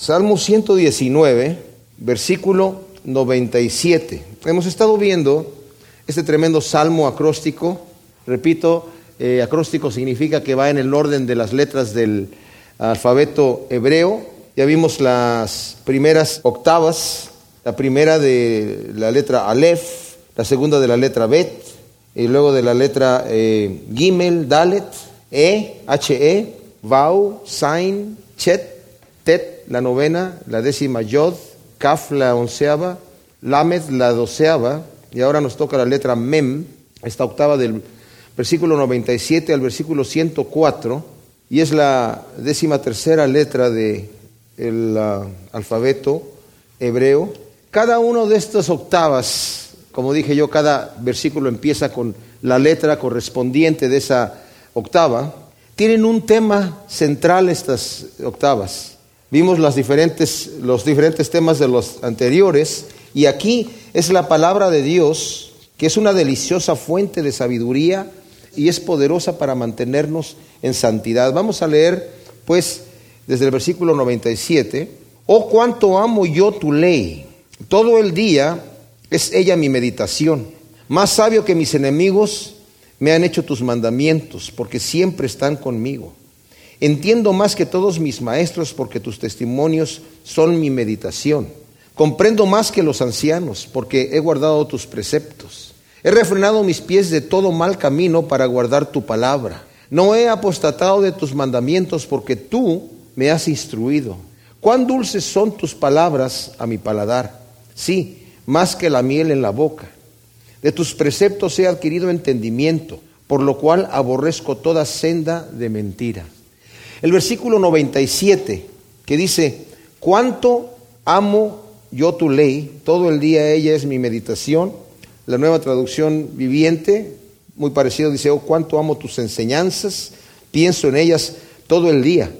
Salmo 119, versículo 97. Hemos estado viendo este tremendo salmo acróstico. Repito, eh, acróstico significa que va en el orden de las letras del alfabeto hebreo. Ya vimos las primeras octavas, la primera de la letra Aleph, la segunda de la letra Bet, y luego de la letra eh, Gimel, Dalet, E, H-E, Vau, Sain, Chet, Tet, la novena, la décima Yod, Kaf, la onceava, Lamed, la doceava, y ahora nos toca la letra Mem, esta octava del versículo 97 al versículo 104, y es la décima tercera letra del ah, alfabeto hebreo. Cada una de estas octavas, como dije yo, cada versículo empieza con la letra correspondiente de esa octava. Tienen un tema central estas octavas. Vimos diferentes, los diferentes temas de los anteriores y aquí es la palabra de Dios, que es una deliciosa fuente de sabiduría y es poderosa para mantenernos en santidad. Vamos a leer, pues, desde el versículo 97, oh cuánto amo yo tu ley, todo el día es ella mi meditación, más sabio que mis enemigos me han hecho tus mandamientos, porque siempre están conmigo. Entiendo más que todos mis maestros, porque tus testimonios son mi meditación. Comprendo más que los ancianos, porque he guardado tus preceptos. He refrenado mis pies de todo mal camino para guardar tu palabra. No he apostatado de tus mandamientos, porque tú me has instruido. Cuán dulces son tus palabras a mi paladar. Sí, más que la miel en la boca. De tus preceptos he adquirido entendimiento, por lo cual aborrezco toda senda de mentira. El versículo 97, que dice, cuánto amo yo tu ley, todo el día ella es mi meditación. La nueva traducción viviente, muy parecido, dice, oh, cuánto amo tus enseñanzas, pienso en ellas todo el día.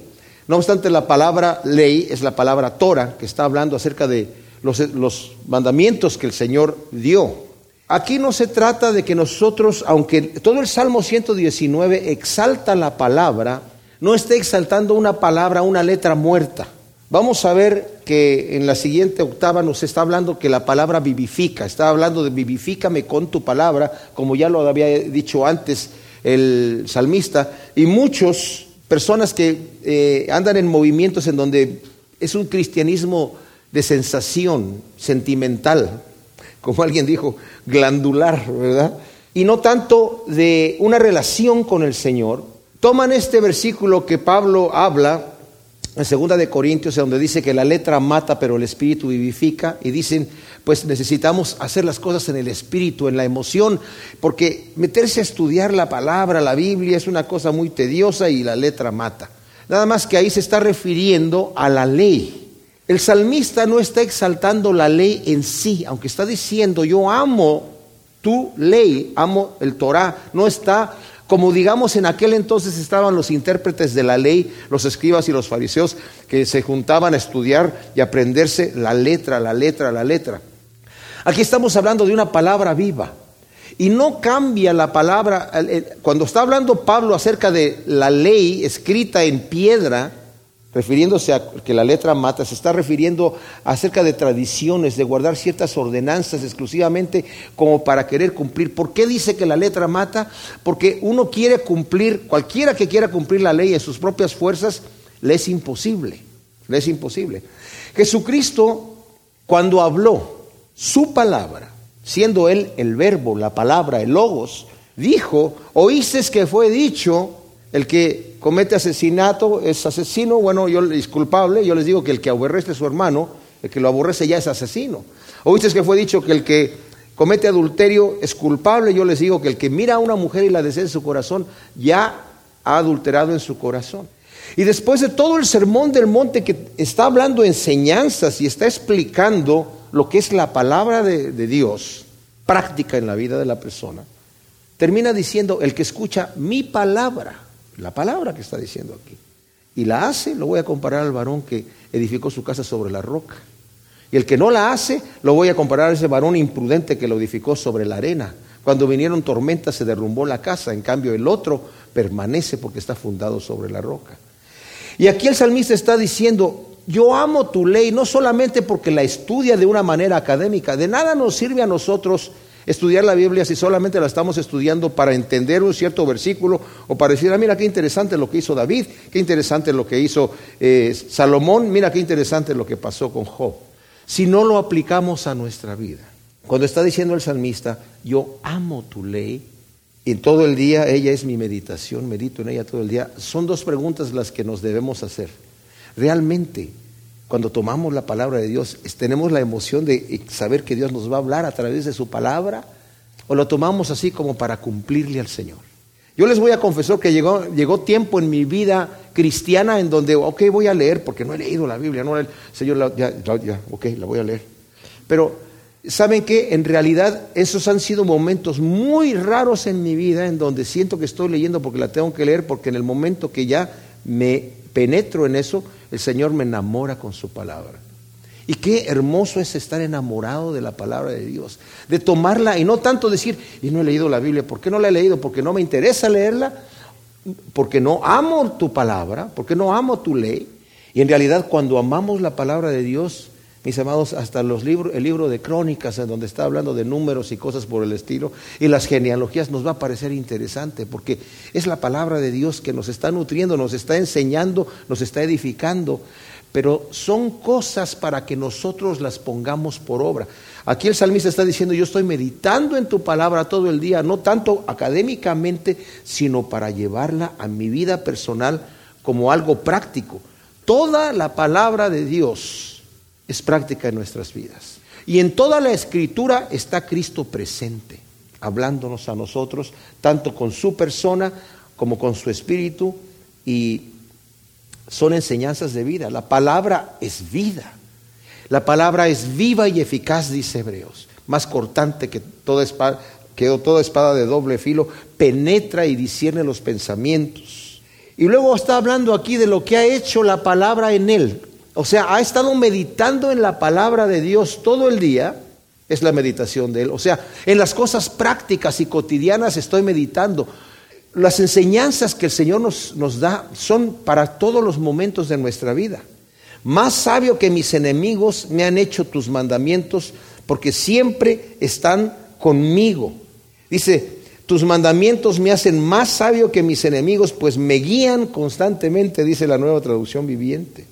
No obstante, la palabra ley es la palabra Torah, que está hablando acerca de los, los mandamientos que el Señor dio. Aquí no se trata de que nosotros, aunque todo el Salmo 119 exalta la palabra, no esté exaltando una palabra, una letra muerta. Vamos a ver que en la siguiente octava nos está hablando que la palabra vivifica, está hablando de vivifícame con tu palabra, como ya lo había dicho antes el salmista, y muchas personas que eh, andan en movimientos en donde es un cristianismo de sensación sentimental, como alguien dijo, glandular, ¿verdad? Y no tanto de una relación con el Señor. Toman este versículo que Pablo habla en segunda de Corintios, donde dice que la letra mata, pero el espíritu vivifica, y dicen, pues necesitamos hacer las cosas en el espíritu, en la emoción, porque meterse a estudiar la palabra, la Biblia, es una cosa muy tediosa y la letra mata. Nada más que ahí se está refiriendo a la ley. El salmista no está exaltando la ley en sí, aunque está diciendo yo amo tu ley, amo el Torah, no está como digamos en aquel entonces estaban los intérpretes de la ley, los escribas y los fariseos que se juntaban a estudiar y aprenderse la letra, la letra, la letra. Aquí estamos hablando de una palabra viva. Y no cambia la palabra, cuando está hablando Pablo acerca de la ley escrita en piedra, refiriéndose a que la letra mata, se está refiriendo acerca de tradiciones, de guardar ciertas ordenanzas exclusivamente como para querer cumplir. ¿Por qué dice que la letra mata? Porque uno quiere cumplir, cualquiera que quiera cumplir la ley en sus propias fuerzas, le es imposible, le es imposible. Jesucristo, cuando habló su palabra, siendo él el verbo, la palabra, el logos, dijo, oíste que fue dicho, el que comete asesinato es asesino, bueno, yo es culpable, yo les digo que el que aborrece a su hermano, el que lo aborrece ya es asesino. Oíste que fue dicho que el que comete adulterio es culpable, yo les digo que el que mira a una mujer y la desea en su corazón ya ha adulterado en su corazón. Y después de todo el sermón del monte que está hablando enseñanzas y está explicando lo que es la palabra de, de Dios, práctica en la vida de la persona, termina diciendo, el que escucha mi palabra, la palabra que está diciendo aquí. Y la hace, lo voy a comparar al varón que edificó su casa sobre la roca. Y el que no la hace, lo voy a comparar a ese varón imprudente que lo edificó sobre la arena. Cuando vinieron tormentas se derrumbó la casa, en cambio el otro permanece porque está fundado sobre la roca. Y aquí el salmista está diciendo, Yo amo tu ley, no solamente porque la estudia de una manera académica, de nada nos sirve a nosotros estudiar la Biblia si solamente la estamos estudiando para entender un cierto versículo o para decir, ah, mira qué interesante lo que hizo David, qué interesante lo que hizo eh, Salomón, mira qué interesante lo que pasó con Job. Si no lo aplicamos a nuestra vida. Cuando está diciendo el salmista, yo amo tu ley, y todo el día ella es mi meditación, medito en ella todo el día, son dos preguntas las que nos debemos hacer. Realmente, cuando tomamos la palabra de Dios, tenemos la emoción de saber que Dios nos va a hablar a través de su palabra o lo tomamos así como para cumplirle al Señor. Yo les voy a confesar que llegó, llegó tiempo en mi vida cristiana en donde, ok, voy a leer porque no he leído la Biblia, no, Señor, ya, ya, ok, la voy a leer. Pero, ¿saben qué? En realidad, esos han sido momentos muy raros en mi vida en donde siento que estoy leyendo porque la tengo que leer, porque en el momento que ya me penetro en eso, el Señor me enamora con su palabra. Y qué hermoso es estar enamorado de la palabra de Dios, de tomarla y no tanto decir, y no he leído la Biblia, ¿por qué no la he leído? Porque no me interesa leerla, porque no amo tu palabra, porque no amo tu ley. Y en realidad cuando amamos la palabra de Dios, mis amados, hasta los libros, el libro de crónicas, en donde está hablando de números y cosas por el estilo, y las genealogías, nos va a parecer interesante, porque es la palabra de Dios que nos está nutriendo, nos está enseñando, nos está edificando, pero son cosas para que nosotros las pongamos por obra. Aquí el salmista está diciendo, yo estoy meditando en tu palabra todo el día, no tanto académicamente, sino para llevarla a mi vida personal como algo práctico. Toda la palabra de Dios es práctica en nuestras vidas. Y en toda la escritura está Cristo presente, hablándonos a nosotros, tanto con su persona como con su espíritu, y son enseñanzas de vida. La palabra es vida. La palabra es viva y eficaz, dice Hebreos, más cortante que toda espada, que toda espada de doble filo, penetra y discierne los pensamientos. Y luego está hablando aquí de lo que ha hecho la palabra en él, o sea, ha estado meditando en la palabra de Dios todo el día, es la meditación de Él. O sea, en las cosas prácticas y cotidianas estoy meditando. Las enseñanzas que el Señor nos, nos da son para todos los momentos de nuestra vida. Más sabio que mis enemigos me han hecho tus mandamientos porque siempre están conmigo. Dice, tus mandamientos me hacen más sabio que mis enemigos, pues me guían constantemente, dice la nueva traducción viviente.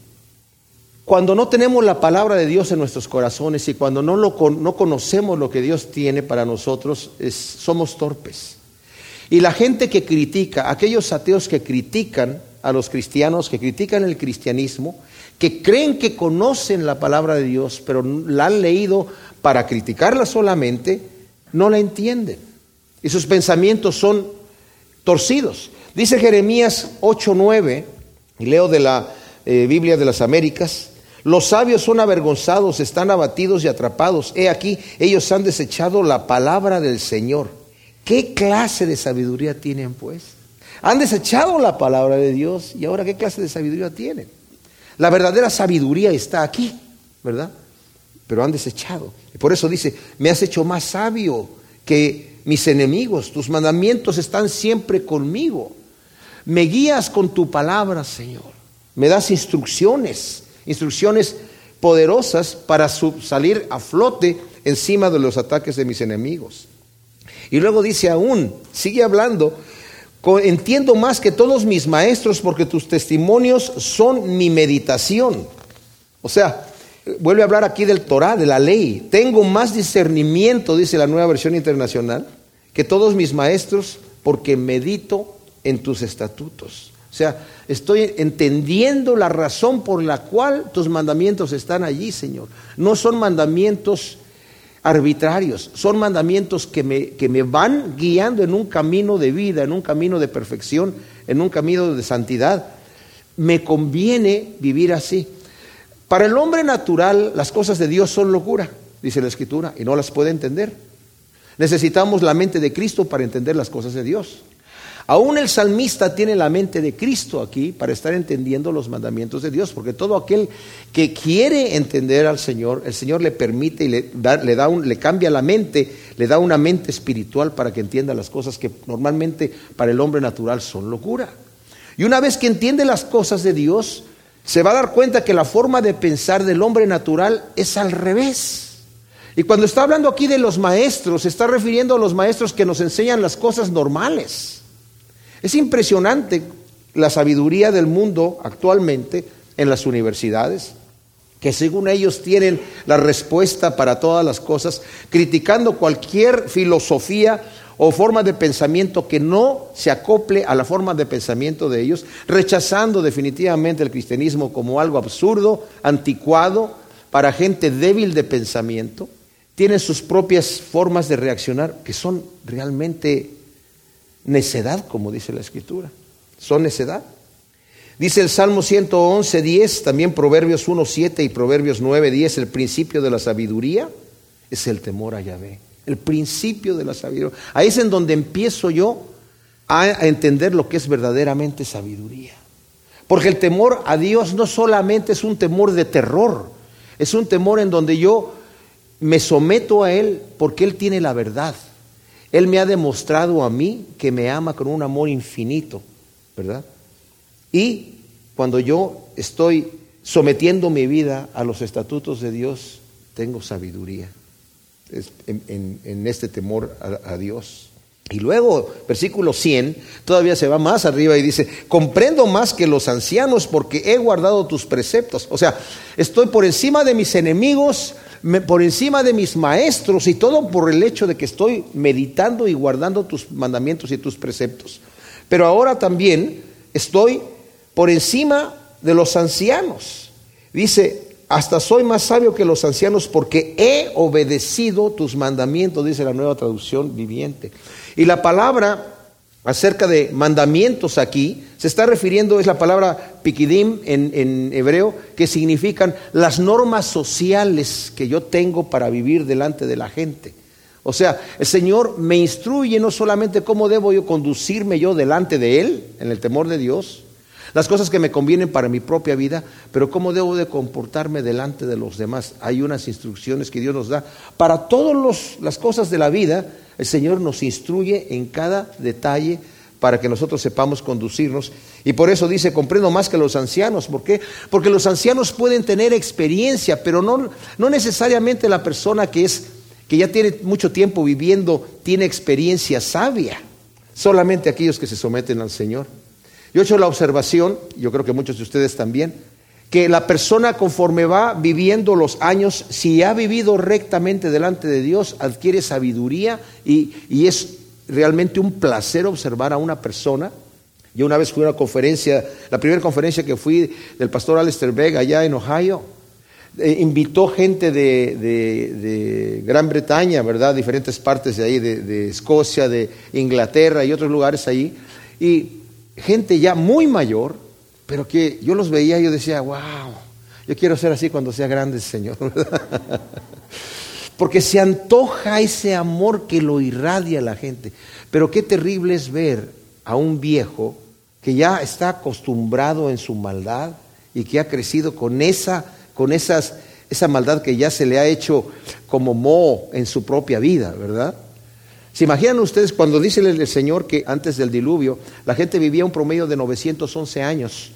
Cuando no tenemos la palabra de Dios en nuestros corazones y cuando no, lo, no conocemos lo que Dios tiene para nosotros, somos torpes. Y la gente que critica, aquellos ateos que critican a los cristianos, que critican el cristianismo, que creen que conocen la palabra de Dios, pero la han leído para criticarla solamente, no la entienden. Y sus pensamientos son torcidos. Dice Jeremías 8:9, y leo de la eh, Biblia de las Américas, los sabios son avergonzados, están abatidos y atrapados. He aquí, ellos han desechado la palabra del Señor. ¿Qué clase de sabiduría tienen pues? Han desechado la palabra de Dios y ahora ¿qué clase de sabiduría tienen? La verdadera sabiduría está aquí, ¿verdad? Pero han desechado. Por eso dice, me has hecho más sabio que mis enemigos, tus mandamientos están siempre conmigo. Me guías con tu palabra, Señor. Me das instrucciones instrucciones poderosas para salir a flote encima de los ataques de mis enemigos. Y luego dice aún, sigue hablando, entiendo más que todos mis maestros porque tus testimonios son mi meditación. O sea, vuelve a hablar aquí del Torah, de la ley. Tengo más discernimiento, dice la nueva versión internacional, que todos mis maestros porque medito en tus estatutos. Sea, estoy entendiendo la razón por la cual tus mandamientos están allí, Señor. No son mandamientos arbitrarios, son mandamientos que me, que me van guiando en un camino de vida, en un camino de perfección, en un camino de santidad. Me conviene vivir así. Para el hombre natural las cosas de Dios son locura, dice la Escritura, y no las puede entender. Necesitamos la mente de Cristo para entender las cosas de Dios. Aún el salmista tiene la mente de Cristo aquí para estar entendiendo los mandamientos de Dios, porque todo aquel que quiere entender al Señor, el Señor le permite y le, da, le, un, le cambia la mente, le da una mente espiritual para que entienda las cosas que normalmente para el hombre natural son locura. Y una vez que entiende las cosas de Dios, se va a dar cuenta que la forma de pensar del hombre natural es al revés. Y cuando está hablando aquí de los maestros, se está refiriendo a los maestros que nos enseñan las cosas normales. Es impresionante la sabiduría del mundo actualmente en las universidades, que según ellos tienen la respuesta para todas las cosas, criticando cualquier filosofía o forma de pensamiento que no se acople a la forma de pensamiento de ellos, rechazando definitivamente el cristianismo como algo absurdo, anticuado, para gente débil de pensamiento, tienen sus propias formas de reaccionar que son realmente necedad, como dice la escritura, son necedad. Dice el Salmo 111, 10, también Proverbios 1, 7 y Proverbios 9, 10, el principio de la sabiduría es el temor a Yahvé el principio de la sabiduría. Ahí es en donde empiezo yo a entender lo que es verdaderamente sabiduría. Porque el temor a Dios no solamente es un temor de terror, es un temor en donde yo me someto a Él porque Él tiene la verdad. Él me ha demostrado a mí que me ama con un amor infinito, ¿verdad? Y cuando yo estoy sometiendo mi vida a los estatutos de Dios, tengo sabiduría en, este temor a, Dios. Y luego, versículo 100, todavía se va más arriba y dice, comprendo más que los ancianos porque he guardado tus preceptos. O sea, estoy por encima de mis enemigos, por encima de mis maestros y todo por el hecho de que estoy meditando y guardando tus mandamientos y tus preceptos. Pero ahora también estoy por encima de los ancianos. Dice, hasta soy más sabio que los ancianos porque he obedecido tus mandamientos, dice la nueva traducción viviente. Y la palabra acerca de mandamientos aquí se está refiriendo, es la palabra pikidim en, en, hebreo, que significan las normas sociales que yo tengo para vivir delante de la gente. O sea, el Señor me instruye no solamente cómo debo yo conducirme yo delante de Él, en el temor de Dios, las cosas que me convienen para mi propia vida, pero cómo debo de comportarme delante de los demás. Hay unas instrucciones que Dios nos da. Para todas las cosas de la vida, el Señor nos instruye en cada detalle para que nosotros sepamos conducirnos. Y por eso dice, comprendo más que los ancianos. ¿Por qué? Porque los ancianos pueden tener experiencia, pero no, no necesariamente la persona que, es, que ya tiene mucho tiempo viviendo tiene experiencia sabia. Solamente aquellos que se someten al Señor. Yo he hecho la observación, yo creo que muchos de ustedes también, que la persona conforme va viviendo los años, si ha vivido rectamente delante de Dios, adquiere sabiduría y, es realmente un placer observar a una persona. Yo una vez fui a una conferencia, la primera conferencia que fui del pastor Alistair Begg allá en Ohio, eh, invitó gente de, Gran Bretaña, ¿verdad? Diferentes partes de ahí, de, de Escocia, de Inglaterra y otros lugares ahí. Y gente ya muy mayor, pero que yo los veía y yo decía, wow, yo quiero ser así cuando sea grande, Señor. Porque se antoja ese amor que lo irradia la gente. Pero qué terrible es ver a un viejo que ya está acostumbrado en su maldad y que ha crecido con esa, con esas, esa maldad que ya se le ha hecho como moho en su propia vida, ¿verdad? ¿Se imaginan ustedes cuando dice el Señor que antes del diluvio la gente vivía un promedio de 911 años?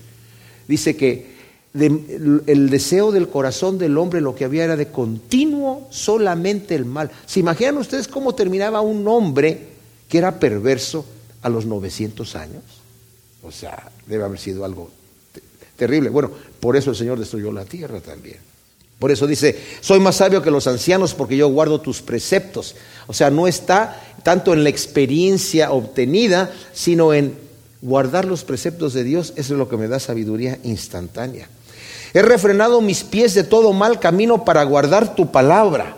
Dice que el deseo del corazón del hombre lo que había era de continuo solamente el mal. ¿Se imaginan ustedes cómo terminaba un hombre que era perverso a los 900 años? O sea, debe haber sido algo terrible. Bueno, por eso el Señor destruyó la tierra también. Por eso dice, soy más sabio que los ancianos porque yo guardo tus preceptos. O sea, no está tanto en la experiencia obtenida, sino en guardar los preceptos de Dios. Es lo que me da sabiduría instantánea. He refrenado mis pies de todo mal camino para guardar tu palabra.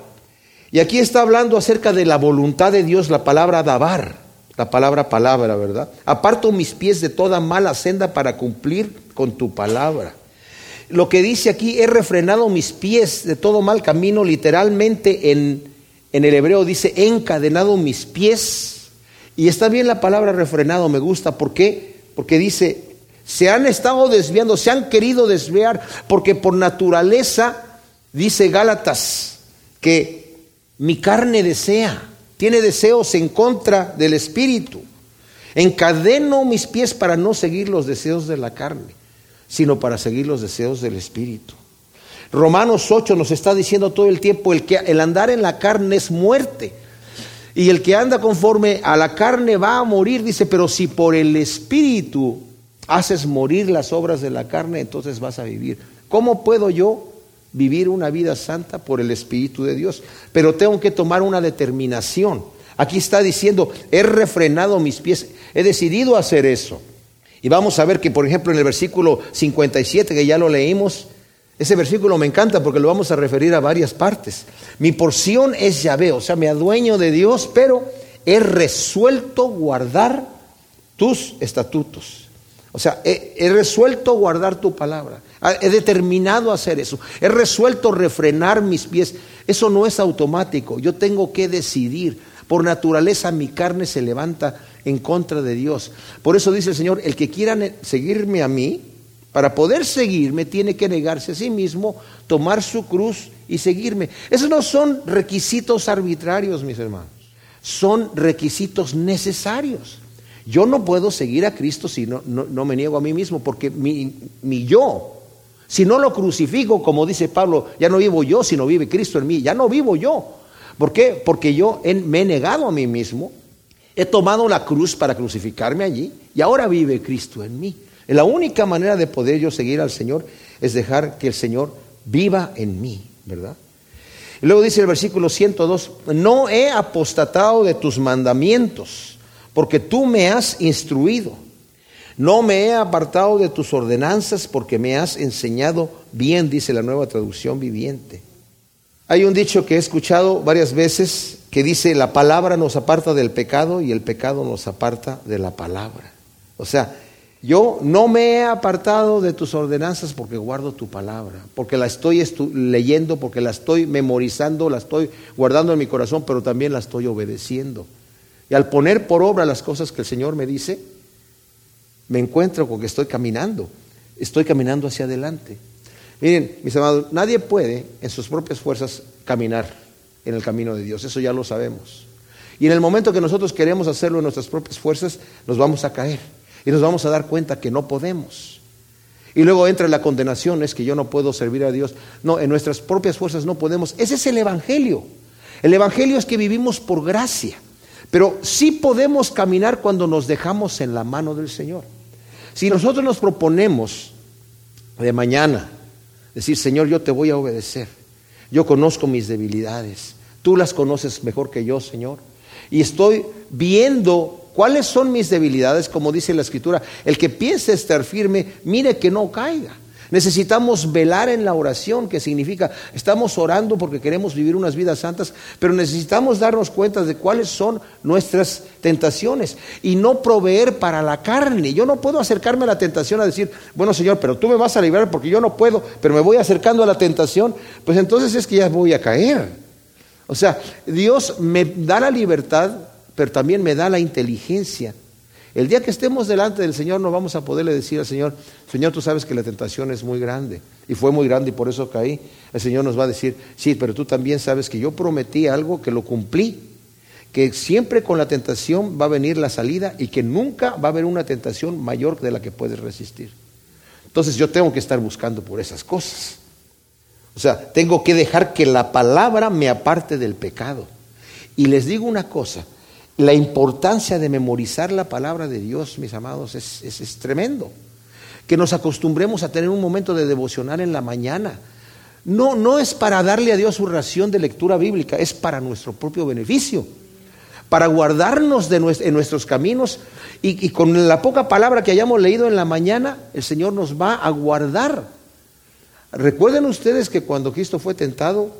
Y aquí está hablando acerca de la voluntad de Dios, la palabra dabar, la palabra palabra, ¿verdad? Aparto mis pies de toda mala senda para cumplir con tu palabra lo que dice aquí, he refrenado mis pies de todo mal camino, literalmente en, en el hebreo dice, he encadenado mis pies. Y está bien la palabra refrenado, me gusta. ¿Por qué? Porque dice, se han estado desviando, se han querido desviar, porque por naturaleza, dice Gálatas, que mi carne desea, tiene deseos en contra del espíritu. Encadeno mis pies para no seguir los deseos de la carne. sino para seguir los deseos del Espíritu. Romanos 8 nos está diciendo todo el tiempo, el, que, el andar en la carne es muerte. Y el que anda conforme a la carne va a morir, dice, pero si por el Espíritu haces morir las obras de la carne, entonces vas a vivir. ¿Cómo puedo yo vivir una vida santa por el Espíritu de Dios? Pero tengo que tomar una determinación. Aquí está diciendo, he refrenado mis pies, he decidido hacer eso. Y vamos a ver que, por ejemplo, en el versículo 57, que ya lo leímos, ese versículo me encanta porque lo vamos a referir a varias partes. Mi porción es Yahvé, o sea, me adueño de Dios, pero he resuelto guardar tus estatutos. O sea, he, he, resuelto guardar tu palabra. Ah, he determinado hacer eso. He resuelto refrenar mis pies. Eso no es automático. Yo tengo que decidir. Por naturaleza mi carne se levanta en contra de Dios. Por eso dice el Señor, el que quiera seguirme a mí, para poder seguirme tiene que negarse a sí mismo, tomar su cruz y seguirme. Esos no son requisitos arbitrarios, mis hermanos. Son requisitos necesarios. Yo no puedo seguir a Cristo si no, no, me niego a mí mismo, porque mi, mi yo, si no lo crucifico, como dice Pablo, ya no vivo yo, sino vive Cristo en mí. Ya no vivo yo. ¿Por qué? Porque yo me he negado a mí mismo, he tomado la cruz para crucificarme allí y ahora vive Cristo en mí. La única manera de poder yo seguir al Señor es dejar que el Señor viva en mí, ¿verdad? Y luego dice el versículo 102, no he apostatado de tus mandamientos, porque tú me has instruido. No me he apartado de tus ordenanzas, porque me has enseñado bien, dice la nueva traducción viviente. Hay un dicho que he escuchado varias veces que dice, la palabra nos aparta del pecado y el pecado nos aparta de la palabra. O sea, yo no me he apartado de tus ordenanzas porque guardo tu palabra, porque la estoy leyendo, porque la estoy memorizando, la estoy guardando en mi corazón, pero también la estoy obedeciendo. Y al poner por obra las cosas que el Señor me dice, me encuentro con que estoy caminando, estoy caminando hacia adelante. Miren, mis amados, nadie puede en sus propias fuerzas caminar en el camino de Dios, eso ya lo sabemos. Y en el momento que nosotros queremos hacerlo en nuestras propias fuerzas, nos vamos a caer. Y nos vamos a dar cuenta que no podemos. Y luego entra la condenación, es que yo no puedo servir a Dios. No, en nuestras propias fuerzas no podemos. Ese es el Evangelio. El Evangelio es que vivimos por gracia. Pero sí podemos caminar cuando nos dejamos en la mano del Señor. Si nosotros nos proponemos de mañana decir, Señor, yo te voy a obedecer. Yo conozco mis debilidades. Tú las conoces mejor que yo, Señor. Y estoy viendo ¿Cuáles son mis debilidades? Como dice la escritura, el que piense estar firme, mire que no caiga. Necesitamos velar en la oración, que significa, estamos orando porque queremos vivir unas vidas santas, pero necesitamos darnos cuenta de cuáles son nuestras tentaciones y no proveer para la carne. Yo no puedo acercarme a la tentación a decir, bueno Señor, pero tú me vas a librar porque yo no puedo, pero me voy acercando a la tentación, pues entonces es que ya voy a caer. O sea, Dios me da la libertad pero también me da la inteligencia. El día que estemos delante del Señor no vamos a poderle decir al Señor, Señor, tú sabes que la tentación es muy grande y fue muy grande y por eso caí. El Señor nos va a decir, sí, pero tú también sabes que yo prometí algo que lo cumplí, que siempre con la tentación va a venir la salida y que nunca va a haber una tentación mayor de la que puedes resistir. Entonces yo tengo que estar buscando por esas cosas. O sea, tengo que dejar que la palabra me aparte del pecado. Y les digo una cosa, la importancia de memorizar la palabra de Dios, mis amados, es, tremendo. Que nos acostumbremos a tener un momento de devocional en la mañana. No, no es para darle a Dios su ración de lectura bíblica, es para nuestro propio beneficio, para guardarnos de en nuestros caminos y con la poca palabra que hayamos leído en la mañana, el Señor nos va a guardar. Recuerden ustedes que cuando Cristo fue tentado,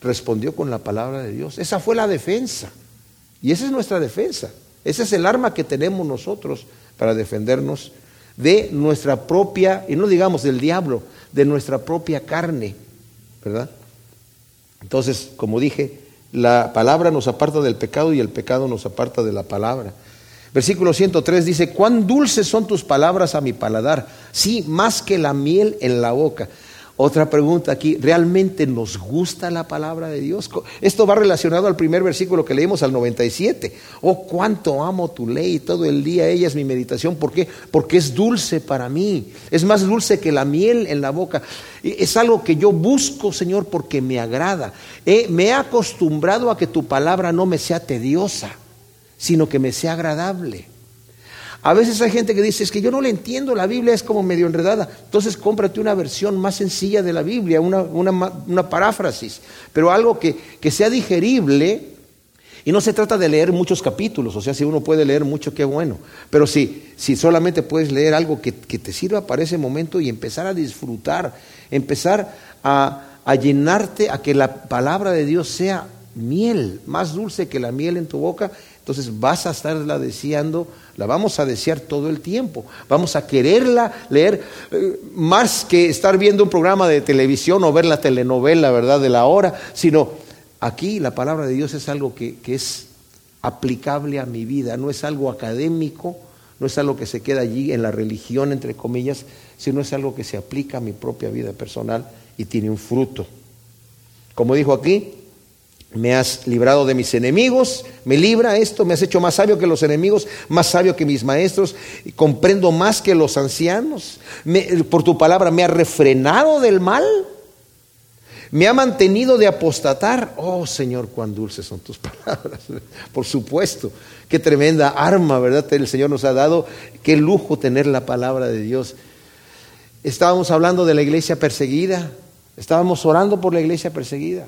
respondió con la palabra de Dios. Esa fue la defensa. Y esa es nuestra defensa. Ese es el arma que tenemos nosotros para defendernos de nuestra propia, y no digamos del diablo, de nuestra propia carne, ¿verdad? Entonces, como dije, la palabra nos aparta del pecado y el pecado nos aparta de la palabra. Versículo 103 dice, cuán dulces son tus palabras a mi paladar, sí, más que la miel en la boca. Otra pregunta aquí, ¿realmente nos gusta la palabra de Dios? Esto va relacionado al primer versículo que leímos al 97. Oh, cuánto amo tu ley, todo el día ella es mi meditación. ¿Por qué? Porque es dulce para mí, es más dulce que la miel en la boca. Es algo que yo busco, Señor, porque me agrada. me he acostumbrado a que tu palabra no me sea tediosa, sino que me sea agradable. A veces hay gente que dice, es que yo no le entiendo, la Biblia es como medio enredada. Entonces cómprate una versión más sencilla de la Biblia, una, una, paráfrasis, pero algo que, sea digerible. Y no se trata de leer muchos capítulos, o sea, si uno puede leer mucho, qué bueno. Pero si, si solamente puedes leer algo que, te sirva para ese momento y empezar a disfrutar, empezar a, a llenarte, a que la palabra de Dios sea miel, más dulce que la miel en tu boca, entonces vas a estarla deseando, la vamos a desear todo el tiempo. Vamos a quererla leer eh, más que estar viendo un programa de televisión o ver la telenovela, ¿verdad?, de la hora, sino aquí la palabra de Dios es algo que, que es aplicable a mi vida, no es algo académico, no es algo que se queda allí en la religión, entre comillas, sino es algo que se aplica a mi propia vida personal y tiene un fruto. Como dijo aquí, me has librado de mis enemigos, me libra esto, me has hecho más sabio que los enemigos, más sabio que mis maestros, comprendo más que los ancianos. por tu palabra me ha refrenado del mal, me ha mantenido de apostatar. Oh Señor, cuán dulces son tus palabras. Por supuesto, qué tremenda arma, ¿verdad? El Señor nos ha dado, qué lujo tener la palabra de Dios. Estábamos hablando de la iglesia perseguida, estábamos orando por la iglesia perseguida.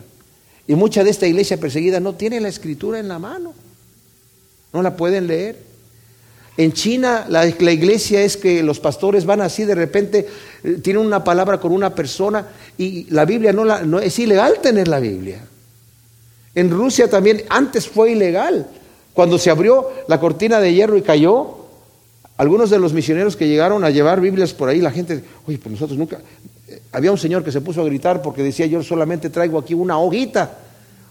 Y mucha de esta iglesia perseguida no tiene la escritura en la mano, no la pueden leer. En China la, iglesia es que los pastores van así de repente, eh, tienen una palabra con una persona y la Biblia no, la, no es ilegal tener la Biblia. En Rusia también antes fue ilegal. Cuando se abrió la cortina de hierro y cayó, algunos de los misioneros que llegaron a llevar Biblias por ahí, la gente, oye, pues nosotros nunca, había un señor que se puso a gritar porque decía, yo solamente traigo aquí una hojita,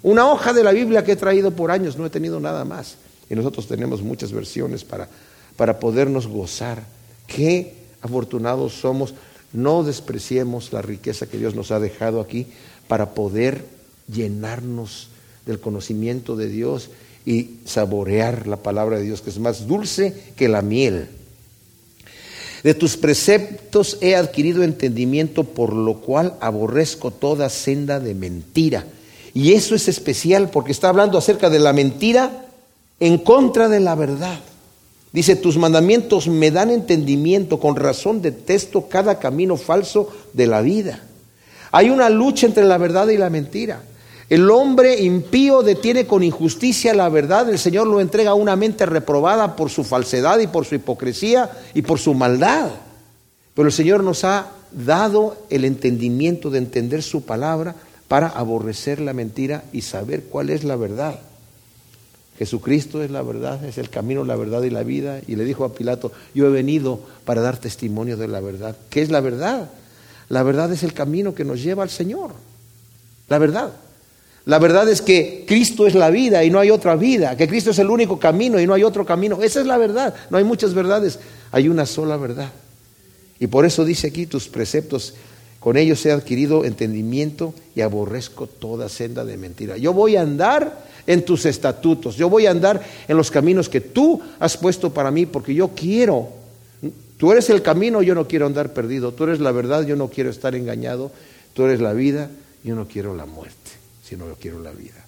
una hoja de la Biblia que he traído por años, no he tenido nada más. Y nosotros tenemos muchas versiones para, para podernos gozar. Qué afortunados somos. No despreciemos la riqueza que Dios nos ha dejado aquí para poder llenarnos del conocimiento de Dios y saborear la palabra de Dios, que es más dulce que la miel. De tus preceptos he adquirido entendimiento, por lo cual aborrezco toda senda de mentira. Y eso es especial porque está hablando acerca de la mentira en contra de la verdad. Dice, tus mandamientos me dan entendimiento, con razón detesto cada camino falso de la vida. Hay una lucha entre la verdad y la mentira. El hombre impío detiene con injusticia la verdad, el Señor lo entrega a una mente reprobada por su falsedad y por su hipocresía y por su maldad. Pero el Señor nos ha dado el entendimiento de entender su palabra para aborrecer la mentira y saber cuál es la verdad. Jesucristo es la verdad, es el camino, la verdad y la vida. Y le dijo a Pilato, yo he venido para dar testimonio de la verdad. ¿Qué es la verdad? La verdad es el camino que nos lleva al Señor. La verdad. La verdad es que Cristo es la vida y no hay otra vida, que Cristo es el único camino y no hay otro camino. Esa es la verdad, no hay muchas verdades, hay una sola verdad. Y por eso dice aquí tus preceptos, con ellos he adquirido entendimiento y aborrezco toda senda de mentira. Yo voy a andar en tus estatutos, yo voy a andar en los caminos que tú has puesto para mí, porque yo quiero, tú eres el camino, yo no quiero andar perdido, tú eres la verdad, yo no quiero estar engañado, tú eres la vida, yo no quiero la muerte no yo quiero la vida.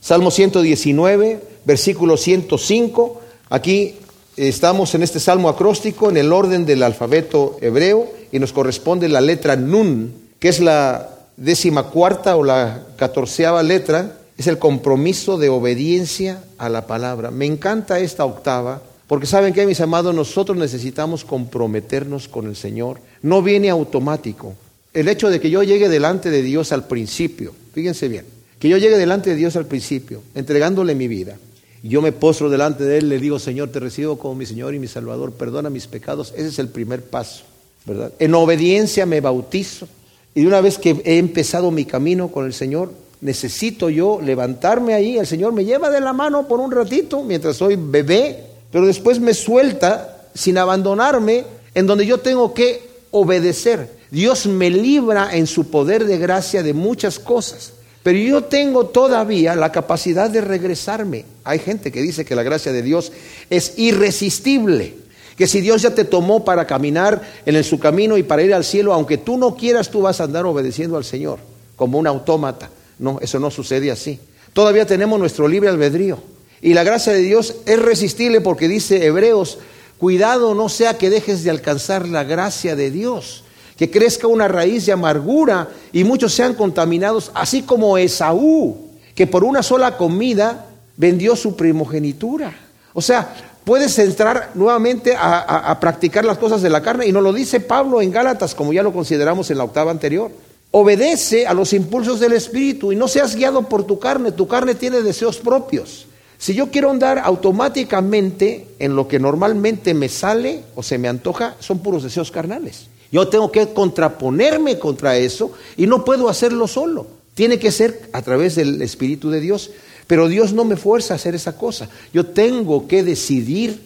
Salmo 119, versículo 105. Aquí estamos en este salmo acróstico en el orden del alfabeto hebreo y nos corresponde la letra Nun, que es la décima cuarta o la catorceava letra, es el compromiso de obediencia a la palabra. Me encanta esta octava, porque saben que, mis amados, nosotros necesitamos comprometernos con el Señor. No viene automático. El hecho de que yo llegue delante de Dios al principio, Fíjense bien, que yo llegue delante de Dios al principio, entregándole mi vida. Yo me postro delante de Él, le digo, Señor, te recibo como mi Señor y mi Salvador, perdona mis pecados. Ese es el primer paso, ¿verdad? En obediencia me bautizo. Y una vez que he empezado mi camino con el Señor, necesito yo levantarme ahí. El Señor me lleva de la mano por un ratito mientras soy bebé, pero después me suelta sin abandonarme en donde yo tengo que obedecer. Dios me libra en su poder de gracia de muchas cosas. Pero yo tengo todavía la capacidad de regresarme. Hay gente que dice que la gracia de Dios es irresistible, que si Dios ya te tomó para caminar en su camino y para ir al cielo, aunque tú no quieras, tú vas a andar obedeciendo al Señor, como un autómata. No, eso no sucede así. Todavía tenemos nuestro libre albedrío. Y la gracia de Dios es resistible porque dice Hebreos, cuidado no sea que dejes de alcanzar la gracia de Dios que crezca una raíz de amargura y muchos sean contaminados, así como Esaú, que por una sola comida vendió su primogenitura. O sea, puedes entrar nuevamente a, practicar las cosas de la carne y nos lo dice Pablo en Gálatas, como ya lo consideramos en la octava anterior. Obedece a los impulsos del Espíritu y no seas guiado por tu carne. Tu carne tiene deseos propios. Si yo quiero andar automáticamente en lo que normalmente me sale o se me antoja, son puros deseos carnales. Yo tengo que contraponerme contra eso y no puedo hacerlo solo. Tiene que ser a través del Espíritu de Dios. Pero Dios no me fuerza a hacer esa cosa. Yo tengo que decidir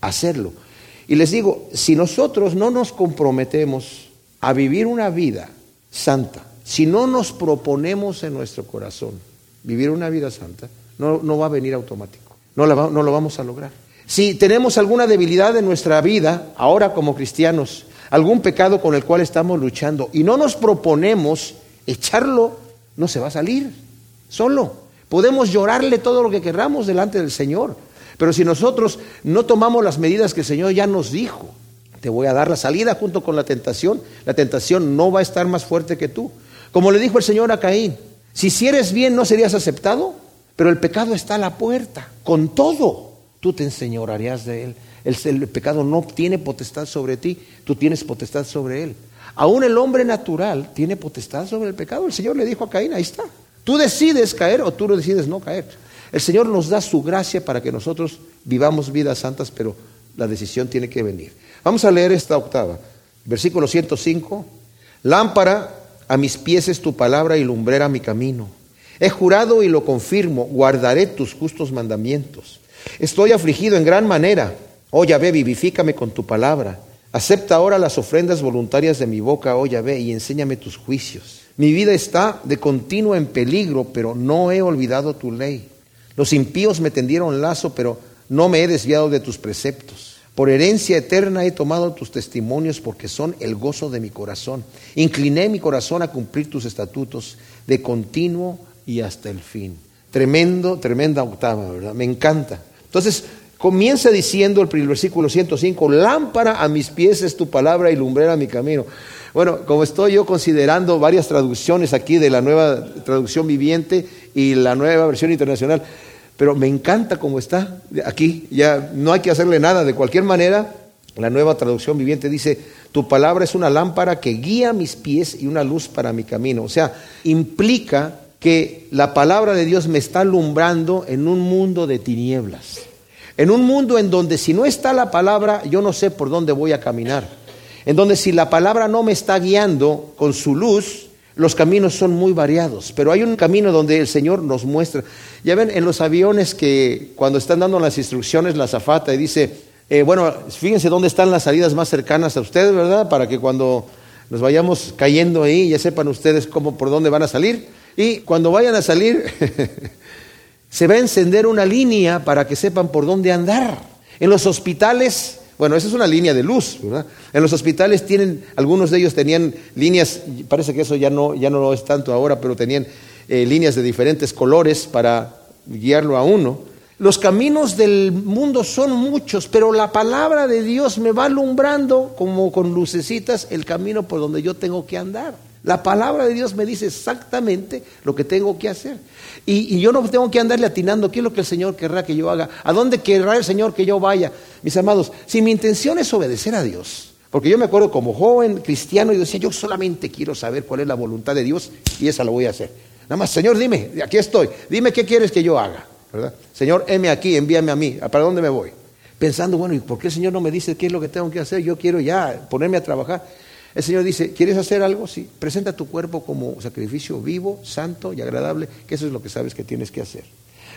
hacerlo. Y les digo, si nosotros no nos comprometemos a vivir una vida santa, si no nos proponemos en nuestro corazón vivir una vida santa, no, no va a venir automático. No, no lo vamos a lograr. Si tenemos alguna debilidad en nuestra vida, ahora como cristianos, algún pecado con el cual estamos luchando y no nos proponemos echarlo, no se va a salir solo. Podemos llorarle todo lo que querramos delante del Señor, pero si nosotros no tomamos las medidas que el Señor ya nos dijo, te voy a dar la salida junto con la tentación, la tentación no va a estar más fuerte que tú. Como le dijo el Señor a Caín, si hicieres bien no serías aceptado, pero el pecado está a la puerta, con todo, tú te enseñorarías de él. El, pecado no tiene potestad sobre ti, tú tienes potestad sobre él. Aún el hombre natural tiene potestad sobre el pecado. El Señor le dijo a Caín, ahí está. Tú decides caer o tú decides no caer. El Señor nos da su gracia para que nosotros vivamos vidas santas, pero la decisión tiene que venir. Vamos a leer esta octava. Versículo 105. Lámpara a mis pies es tu palabra y lumbrera mi camino. He jurado y lo confirmo, guardaré tus justos mandamientos. Estoy afligido en gran manera Oh Yahvé, vivifícame con tu palabra. Acepta ahora las ofrendas voluntarias de mi boca, oh Yahvé, y enséñame tus juicios. Mi vida está de continuo en peligro, pero no he olvidado tu ley. Los impíos me tendieron lazo, pero no me he desviado de tus preceptos. Por herencia eterna he tomado tus testimonios porque son el gozo de mi corazón. Incliné mi corazón a cumplir tus estatutos de continuo y hasta el fin. Tremendo, tremenda octava, ¿verdad? Me encanta. Entonces, Comienza diciendo el versículo 105, lámpara a mis pies es tu palabra y lumbrera mi camino. Bueno, como estoy yo considerando varias traducciones aquí de la nueva traducción viviente y la nueva versión internacional, pero me encanta cómo está aquí, ya no hay que hacerle nada, de cualquier manera, la nueva traducción viviente dice, tu palabra es una lámpara que guía mis pies y una luz para mi camino. O sea, implica que la palabra de Dios me está alumbrando en un mundo de tinieblas. En un mundo en donde si no está la palabra, yo no sé por dónde voy a caminar. En donde si la palabra no me está guiando con su luz, los caminos son muy variados. Pero hay un camino donde el Señor nos muestra. Ya ven en los aviones que cuando están dando las instrucciones, la zafata y dice, eh, bueno, fíjense dónde están las salidas más cercanas a ustedes, ¿verdad? Para que cuando nos vayamos cayendo ahí, ya sepan ustedes cómo, por dónde van a salir. Y cuando vayan a salir, se va a encender una línea para que sepan por dónde andar. En los hospitales, bueno, esa es una línea de luz, ¿verdad? En los hospitales tienen, algunos de ellos tenían líneas, parece que eso ya no, ya no es tanto ahora, pero tenían eh, líneas de diferentes colores para guiarlo a uno. Los caminos del mundo son muchos, pero la palabra de Dios me va alumbrando como con lucecitas el camino por donde yo tengo que andar. La palabra de Dios me dice exactamente lo que tengo que hacer. Y, yo no tengo que andarle atinando qué es lo que el Señor querrá que yo haga, a dónde querrá el Señor que yo vaya. Mis amados, si mi intención es obedecer a Dios, porque yo me acuerdo como joven cristiano y decía, yo solamente quiero saber cuál es la voluntad de Dios y esa la voy a hacer. Nada más, Señor, dime, aquí estoy, dime qué quieres que yo haga. ¿verdad? Señor, heme aquí, envíame a mí, ¿para dónde me voy? Pensando, bueno, ¿y por qué el Señor no me dice qué es lo que tengo que hacer? Yo quiero ya ponerme a trabajar. El Señor dice, ¿quieres hacer algo? Sí, presenta tu cuerpo como sacrificio vivo, santo y agradable, que eso es lo que sabes que tienes que hacer.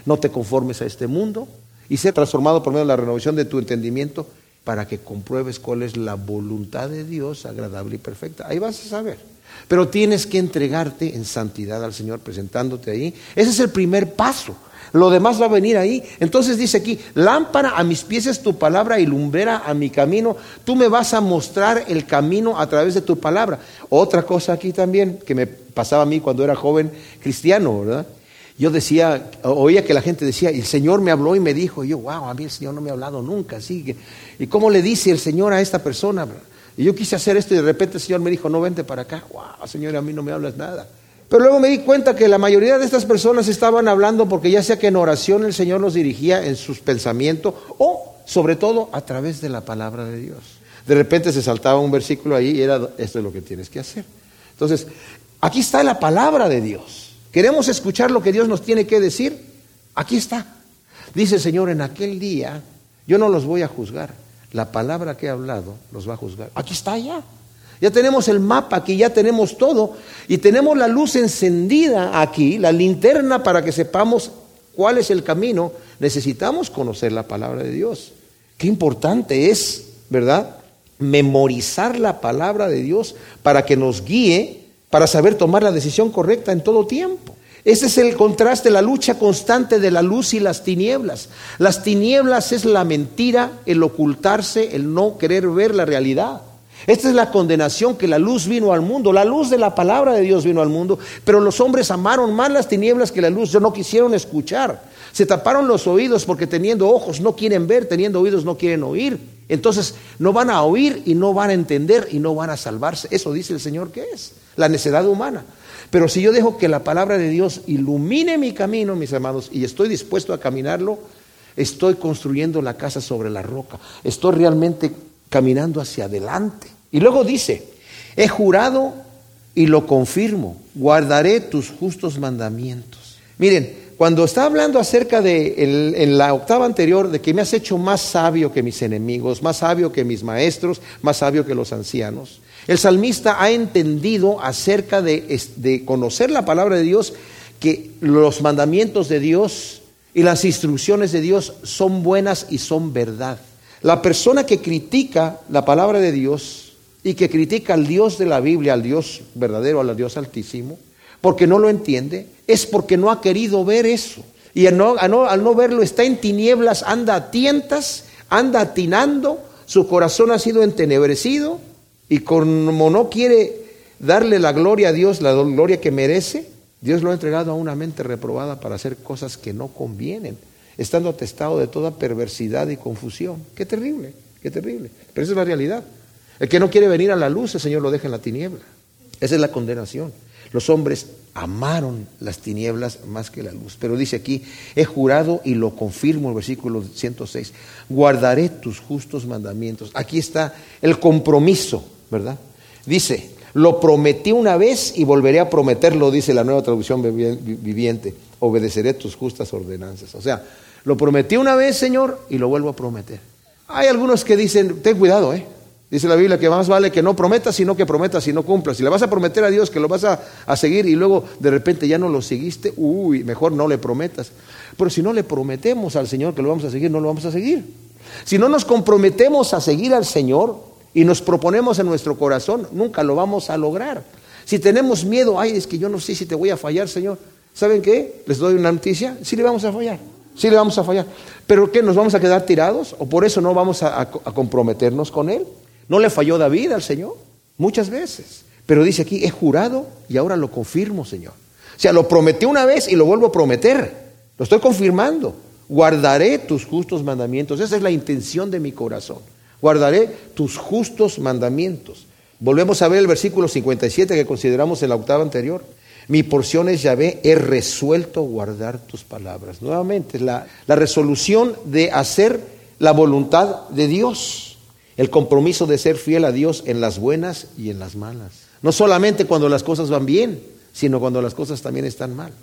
No te conformes a este mundo y sé transformado por medio de la renovación de tu entendimiento para que compruebes cuál es la voluntad de Dios agradable y perfecta. Ahí vas a saber. Pero tienes que entregarte en santidad al Señor presentándote ahí. Ese es el primer paso. Lo demás va a venir ahí. Entonces dice aquí, lámpara a mis pies es tu palabra y lumbrera a mi camino. Tú me vas a mostrar el camino a través de tu palabra. Otra cosa aquí también que me pasaba a mí cuando era joven cristiano, ¿verdad? Yo decía, oía que la gente decía, el Señor me habló y me dijo, y yo, wow, a mí el Señor no me ha hablado nunca, así ¿y cómo le dice el Señor a esta persona? Y yo quise hacer esto y de repente el Señor me dijo, no vente para acá, wow, Señor, a mí no me hablas nada. Pero luego me di cuenta que la mayoría de estas personas estaban hablando porque ya sea que en oración el Señor los dirigía en sus pensamientos o sobre todo a través de la palabra de Dios. De repente se saltaba un versículo ahí y era, esto es lo que tienes que hacer. Entonces, aquí está la palabra de Dios. ¿Queremos escuchar lo que Dios nos tiene que decir? Aquí está. Dice el Señor, en aquel día yo no los voy a juzgar. La palabra que he hablado los va a juzgar. Aquí está ya. Ya tenemos el mapa aquí, ya tenemos todo y tenemos la luz encendida aquí, la linterna para que sepamos cuál es el camino. Necesitamos conocer la palabra de Dios. Qué importante es, ¿verdad? Memorizar la palabra de Dios para que nos guíe, para saber tomar la decisión correcta en todo tiempo. Ese es el contraste, la lucha constante de la luz y las tinieblas. Las tinieblas es la mentira, el ocultarse, el no querer ver la realidad. Esta es la condenación que la luz vino al mundo. La luz de la palabra de Dios vino al mundo, pero los hombres amaron más las tinieblas que la luz. No quisieron escuchar. Se taparon los oídos porque teniendo ojos no quieren ver, teniendo oídos no quieren oír. Entonces no van a oír y no van a entender y no van a salvarse. Eso dice el Señor que es la necedad humana. Pero si yo dejo que la palabra de Dios ilumine mi camino, mis amados, y estoy dispuesto a caminarlo, estoy construyendo la casa sobre la roca. Estoy realmente caminando hacia adelante. Y luego dice, he jurado y lo confirmo, guardaré tus justos mandamientos. Miren, cuando está hablando acerca de, en la octava anterior, de que me has hecho más sabio que mis enemigos, más sabio que mis maestros, más sabio que los ancianos, el salmista ha entendido acerca de, conocer la palabra de Dios, que los mandamientos de Dios y las instrucciones de Dios son buenas y son verdad. La persona que critica la palabra de Dios y que critica al Dios de la Biblia, al Dios verdadero, al Dios altísimo, porque no lo entiende, es porque no ha querido ver eso. Y al no, al no verlo está en tinieblas, anda a tientas, anda atinando, su corazón ha sido entenebrecido y como no quiere darle la gloria a Dios, la gloria que merece, Dios lo ha entregado a una mente reprobada para hacer cosas que no convienen estando atestado de toda perversidad y confusión. Qué terrible, qué terrible. Pero esa es la realidad. El que no quiere venir a la luz, el Señor lo deja en la tiniebla. Esa es la condenación. Los hombres amaron las tinieblas más que la luz. Pero dice aquí, he jurado y lo confirmo, el versículo 106, guardaré tus justos mandamientos. Aquí está el compromiso, ¿verdad? Dice, lo prometí una vez y volveré a prometerlo, dice la nueva traducción viviente obedeceré tus justas ordenanzas. O sea, lo prometí una vez, Señor, y lo vuelvo a prometer. Hay algunos que dicen, ten cuidado, ¿eh? Dice la Biblia que más vale que no prometas, sino que prometas y no cumplas. Si le vas a prometer a Dios que lo vas a, seguir y luego de repente ya no lo seguiste, uy, mejor no le prometas. Pero si no le prometemos al Señor que lo vamos a seguir, no lo vamos a seguir. Si no nos comprometemos a seguir al Señor y nos proponemos en nuestro corazón, nunca lo vamos a lograr. Si tenemos miedo, ay, es que yo no sé si te voy a fallar, Señor. ¿Saben qué? Les doy una noticia. Sí le vamos a fallar. Sí le vamos a fallar. ¿Pero qué? ¿Nos vamos a quedar tirados? ¿O por eso no vamos a, comprometernos con Él? ¿No le falló David al Señor? Muchas veces. Pero dice aquí, he jurado y ahora lo confirmo, Señor. O sea, lo prometí una vez y lo vuelvo a prometer. Lo estoy confirmando. Guardaré tus justos mandamientos. Esa es la intención de mi corazón. Guardaré tus justos mandamientos. Volvemos a ver el versículo 57 que consideramos en la octava anterior. Mi porción es Yahvé, he resuelto guardar tus palabras. Nuevamente, la, la resolución de hacer la voluntad de Dios, el compromiso de ser fiel a Dios en las buenas y en las malas. No solamente cuando las cosas van bien, sino cuando las cosas también están mal.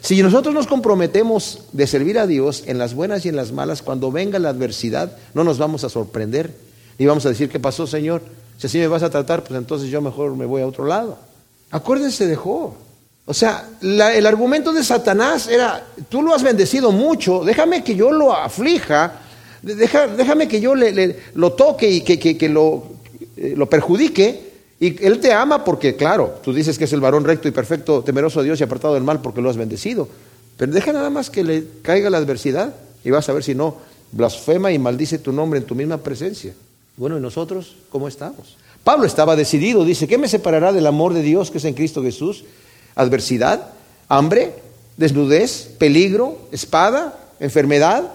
Si nosotros nos comprometemos de servir a Dios en las buenas y en las malas, cuando venga la adversidad, no nos vamos a sorprender. Y vamos a decir, ¿qué pasó, Señor? Si así me vas a tratar, pues entonces yo mejor me voy a otro lado. Acuérdense de Job. O sea, el argumento de Satanás era, tú lo has bendecido mucho, déjame que yo lo aflija, déjame que yo le, lo toque y que, que, lo, eh, lo perjudique. Y Él te ama porque, claro, tú dices que es el varón recto y perfecto, temeroso de Dios y apartado del mal porque lo has bendecido. Pero deja nada más que le caiga la adversidad y vas a ver si no blasfema y maldice tu nombre en tu misma presencia. Bueno, ¿y nosotros cómo estamos? Pablo estaba decidido, dice, ¿qué me separará del amor de Dios que es en Cristo Jesús? ¿Adversidad? ¿Hambre? ¿Desnudez? ¿Peligro? ¿Espada? ¿Enfermedad?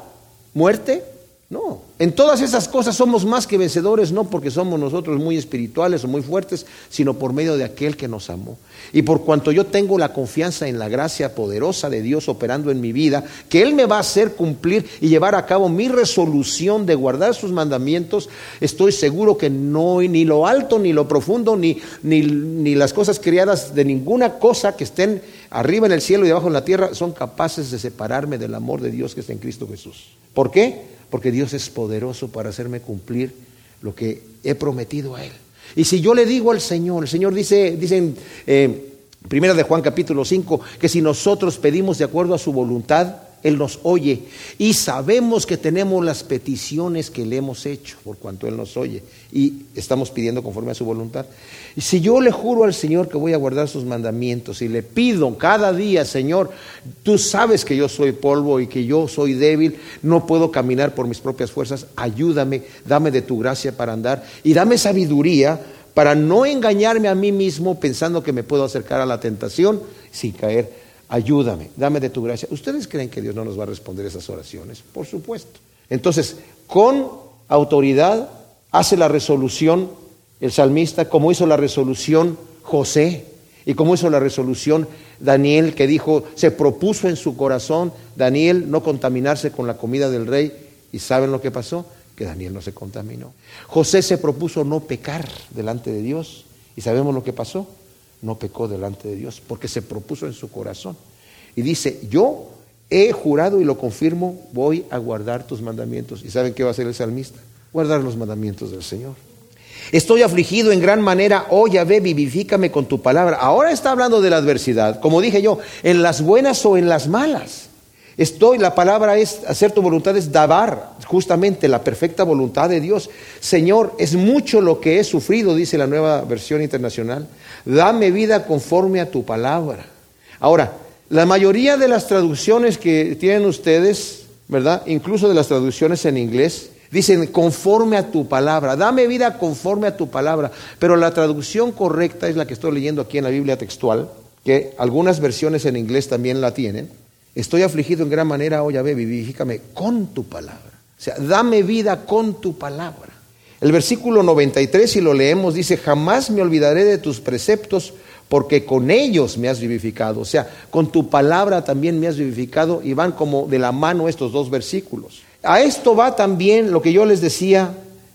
¿Muerte? No, en todas esas cosas somos más que vencedores, no porque somos nosotros muy espirituales o muy fuertes, sino por medio de aquel que nos amó. Y por cuanto yo tengo la confianza en la gracia poderosa de Dios operando en mi vida, que Él me va a hacer cumplir y llevar a cabo mi resolución de guardar sus mandamientos, estoy seguro que no ni lo alto, ni lo profundo, ni, ni, ni las cosas criadas de ninguna cosa que estén arriba en el cielo y debajo en la tierra son capaces de separarme del amor de Dios que está en Cristo Jesús. ¿Por qué? Porque Dios es poderoso para hacerme cumplir lo que he prometido a Él. Y si yo le digo al Señor, el Señor dice, dicen eh, Primera de Juan capítulo 5, que si nosotros pedimos de acuerdo a su voluntad, él nos oye y sabemos que tenemos las peticiones que le hemos hecho por cuanto Él nos oye y estamos pidiendo conforme a su voluntad. Y si yo le juro al Señor que voy a guardar sus mandamientos y le pido cada día, Señor, tú sabes que yo soy polvo y que yo soy débil, no puedo caminar por mis propias fuerzas, ayúdame, dame de tu gracia para andar y dame sabiduría para no engañarme a mí mismo pensando que me puedo acercar a la tentación sin caer ayúdame, dame de tu gracia. ¿Ustedes creen que Dios no nos va a responder esas oraciones? Por supuesto. Entonces, con autoridad hace la resolución el salmista, como hizo la resolución José y como hizo la resolución Daniel, que dijo, se propuso en su corazón Daniel no contaminarse con la comida del rey. ¿Y saben lo que pasó? Que Daniel no se contaminó. José se propuso no pecar delante de Dios. ¿Y sabemos lo que pasó? No pecó delante de Dios, porque se propuso en su corazón. Y dice, yo he jurado y lo confirmo, voy a guardar tus mandamientos. ¿Y saben qué va a hacer el salmista? Guardar los mandamientos del Señor. Estoy afligido en gran manera, oh Yahvé, vivifícame con tu palabra. Ahora está hablando de la adversidad, como dije yo, en las buenas o en las malas. Estoy, la palabra es, hacer tu voluntad es dabar, justamente la perfecta voluntad de Dios. Señor, es mucho lo que he sufrido, dice la nueva versión internacional. Dame vida conforme a tu palabra. Ahora, la mayoría de las traducciones que tienen ustedes, ¿verdad? Incluso de las traducciones en inglés, dicen conforme a tu palabra. Dame vida conforme a tu palabra. Pero la traducción correcta es la que estoy leyendo aquí en la Biblia textual, que algunas versiones en inglés también la tienen Estoy afligido en gran manera, oh Yahvé, vivifícame con tu palabra. O sea, dame vida con tu palabra. El versículo 93, si lo leemos, dice, jamás me olvidaré de tus preceptos, porque con ellos me has vivificado. O sea, con tu palabra también me has vivificado y van como de la mano estos dos versículos. A esto va también lo que yo les decía,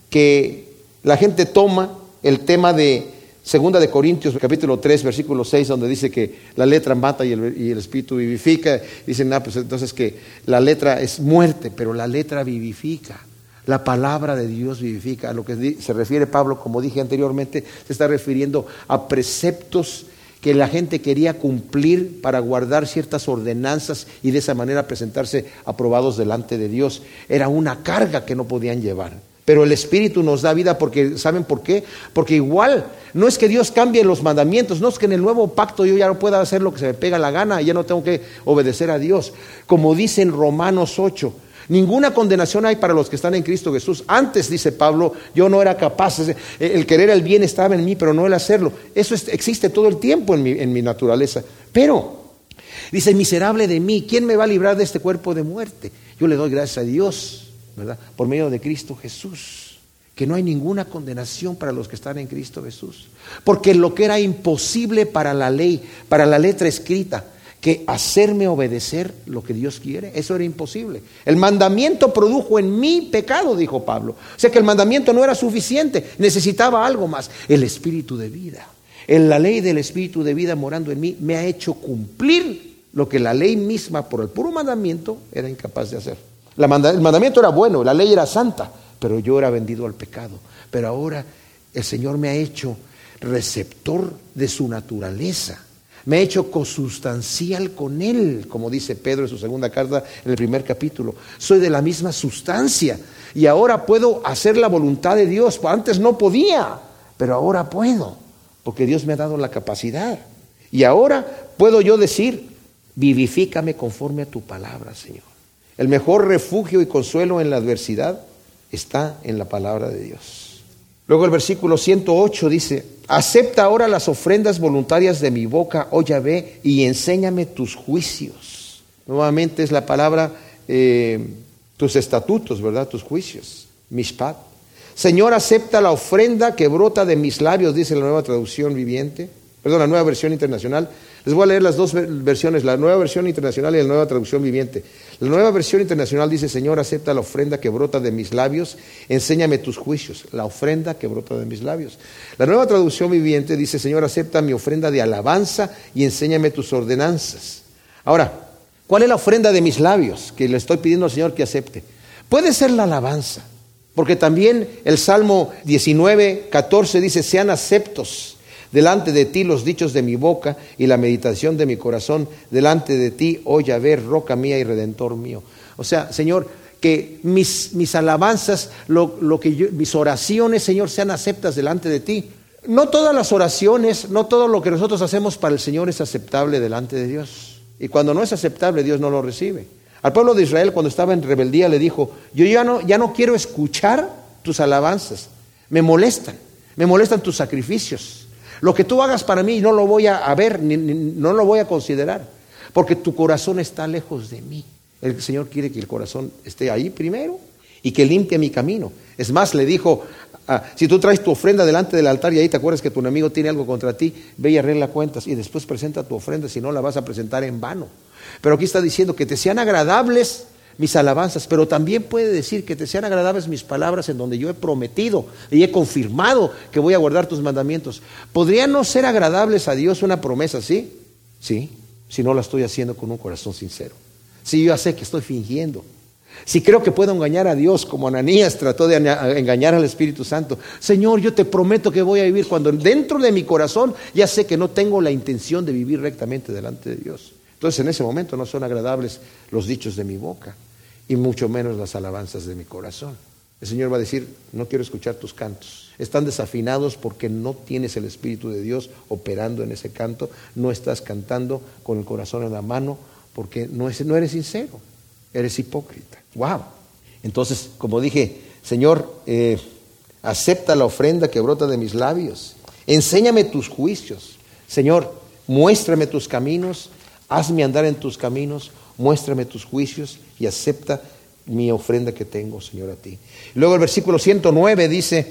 que la gente toma el tema de Segunda de Corintios, capítulo 3, versículo 6, donde dice que la letra mata y el, espíritu vivifica. Dicen, ah, pues entonces que la letra es muerte, pero la letra vivifica. La palabra de Dios vivifica. A lo que se refiere Pablo, como dije anteriormente, se está refiriendo a preceptos que la gente quería cumplir para guardar ciertas ordenanzas y de esa manera presentarse aprobados delante de Dios. Era una carga que no podían llevar. Pero el Espíritu nos da vida porque, ¿saben por qué? Porque igual, no es que Dios cambie los mandamientos, no es que en el nuevo pacto yo ya no pueda hacer lo que se me pega la gana, ya no tengo que obedecer a Dios. Como dice en Romanos 8, ninguna condenación hay para los que están en Cristo Jesús. Antes, dice Pablo, yo no era capaz, el querer el bien estaba en mí, pero no el hacerlo. Eso existe todo el tiempo en mi, en mi naturaleza. Pero, dice, miserable de mí, ¿quién me va a librar de este cuerpo de muerte? Yo le doy gracias a Dios por medio de Cristo Jesús. Que no hay ninguna condenación para los que están en Cristo Jesús. Porque lo que era imposible para la ley, para la letra escrita, que hacerme obedecer lo que Dios quiere, eso era imposible. El mandamiento produjo en mí pecado, dijo Pablo. O sea que el mandamiento no era suficiente, necesitaba algo más, el espíritu de vida. En la ley del espíritu de vida morando en mí me ha hecho cumplir lo que la ley misma por el puro mandamiento era incapaz de hacer el mandamiento era bueno, la ley era santa, pero yo era vendido al pecado. Pero ahora el Señor me ha hecho receptor de su naturaleza. Me he hecho consustancial con Él, como dice Pedro en su segunda carta en el primer capítulo. Soy de la misma sustancia y ahora puedo hacer la voluntad de Dios. Antes no podía, pero ahora puedo, porque Dios me ha dado la capacidad. Y ahora puedo yo decir, vivifícame conforme a tu palabra, Señor. El mejor refugio y consuelo en la adversidad está en la palabra de Dios. Luego el versículo 108 dice, acepta ahora las ofrendas voluntarias de mi boca, oh Yahvé, y enséñame tus juicios. Nuevamente es la palabra, eh, tus estatutos, ¿verdad? Tus juicios. Mishpat. Señor, acepta la ofrenda que brota de mis labios, dice la nueva traducción viviente, perdón, la nueva versión internacional. Les voy a leer las dos versiones, la nueva versión internacional y la nueva traducción viviente. La nueva versión internacional dice, Señor, acepta la ofrenda que brota de mis labios, enséñame tus juicios, la ofrenda que brota de mis labios. La nueva traducción viviente dice, Señor, acepta mi ofrenda de alabanza y enséñame tus ordenanzas. Ahora, ¿cuál es la ofrenda de mis labios que le estoy pidiendo al Señor que acepte? Puede ser la alabanza, porque también el Salmo 19, 14 dice, sean aceptos delante de ti los dichos de mi boca y la meditación de mi corazón, delante de ti, oh Yahvé, roca mía y redentor mío. O sea, Señor, que mis, mis alabanzas, lo, que mis oraciones, Señor, sean aceptas delante de ti. No todas las oraciones, no todo lo que nosotros hacemos para el Señor es aceptable delante de Dios. Y cuando no es aceptable, Dios no lo recibe. Al pueblo de Israel, cuando estaba en rebeldía, le dijo, yo ya no, ya no quiero escuchar tus alabanzas, me molestan, me molestan tus sacrificios. Lo que tú hagas para mí no lo voy a, ver, ni, no lo voy a considerar, porque tu corazón está lejos de mí. El Señor quiere que el corazón esté ahí primero y que limpie mi camino. Es más, le dijo, ah, si tú traes tu ofrenda delante del altar y ahí te acuerdas que tu enemigo tiene algo contra ti, ve y arregla cuentas y después presenta tu ofrenda, si no la vas a presentar en vano. Pero aquí está diciendo que te sean agradables mis alabanzas, pero también puede decir que te sean agradables mis palabras en donde yo he prometido y he confirmado que voy a guardar tus mandamientos. ¿Podría no ser agradables a Dios una promesa así? Sí, si no la estoy haciendo con un corazón sincero. Si yo ya sé que estoy fingiendo. Si creo que puedo engañar a Dios como Ananías trató de engañar al Espíritu Santo. Señor, yo te prometo que voy a vivir cuando dentro de mi corazón ya sé que no tengo la intención de vivir rectamente delante de Dios. Entonces en ese momento no son agradables los dichos de mi boca y mucho menos las alabanzas de mi corazón. El Señor va a decir, no quiero escuchar tus cantos. Están desafinados porque no tienes el Espíritu de Dios operando en ese canto, no estás cantando con el corazón en la mano porque no, no eres sincero, eres hipócrita. ¡Wow! Entonces, como dije, Señor, eh, acepta la ofrenda que brota de mis labios, enséñame tus juicios. Señor, muéstrame tus caminos, hazme andar en tus caminos, muéstrame tus juicios y acepta mi ofrenda que tengo, Señor, a ti. Luego el versículo 109 dice,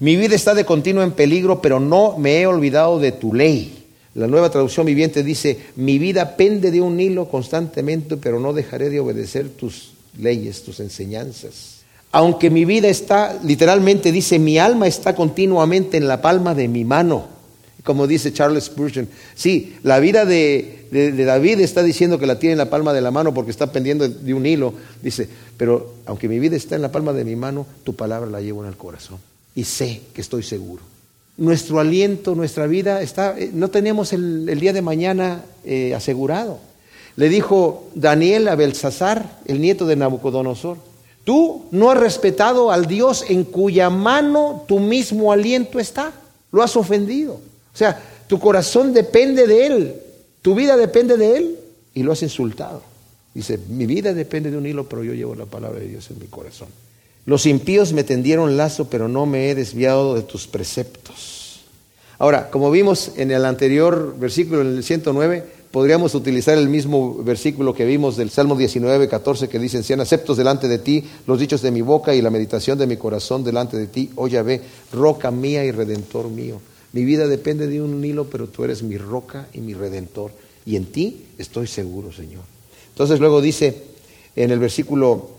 mi vida está de continuo en peligro, pero no me he olvidado de tu ley. La nueva traducción viviente dice, mi vida pende de un hilo constantemente, pero no dejaré de obedecer tus leyes, tus enseñanzas. Aunque mi vida está, literalmente dice, mi alma está continuamente en la palma de mi mano como dice Charles Spurgeon. Sí, la vida de, David está diciendo que la tiene en la palma de la mano porque está pendiendo de un hilo. Dice, pero aunque mi vida está en la palma de mi mano, tu palabra la llevo en el corazón. Y sé que estoy seguro. Nuestro aliento, nuestra vida, está, eh, no tenemos el, día de mañana eh, asegurado. Le dijo Daniel a Belsasar, el nieto de Nabucodonosor, tú no has respetado al Dios en cuya mano tu mismo aliento está. Lo has ofendido. O sea, tu corazón depende de Él, tu vida depende de Él y lo has insultado. Dice, mi vida depende de un hilo, pero yo llevo la palabra de Dios en mi corazón. Los impíos me tendieron lazo, pero no me he desviado de tus preceptos. Ahora, como vimos en el anterior versículo, en el 109, podríamos utilizar el mismo versículo que vimos del Salmo 19, 14, que dice, sean aceptos delante de ti los dichos de mi boca y la meditación de mi corazón delante de ti, oh Yahvé, roca mía y redentor mío. Mi vida depende de un hilo, pero tú eres mi roca y mi redentor. Y en ti estoy seguro, Señor. Entonces luego dice en el versículo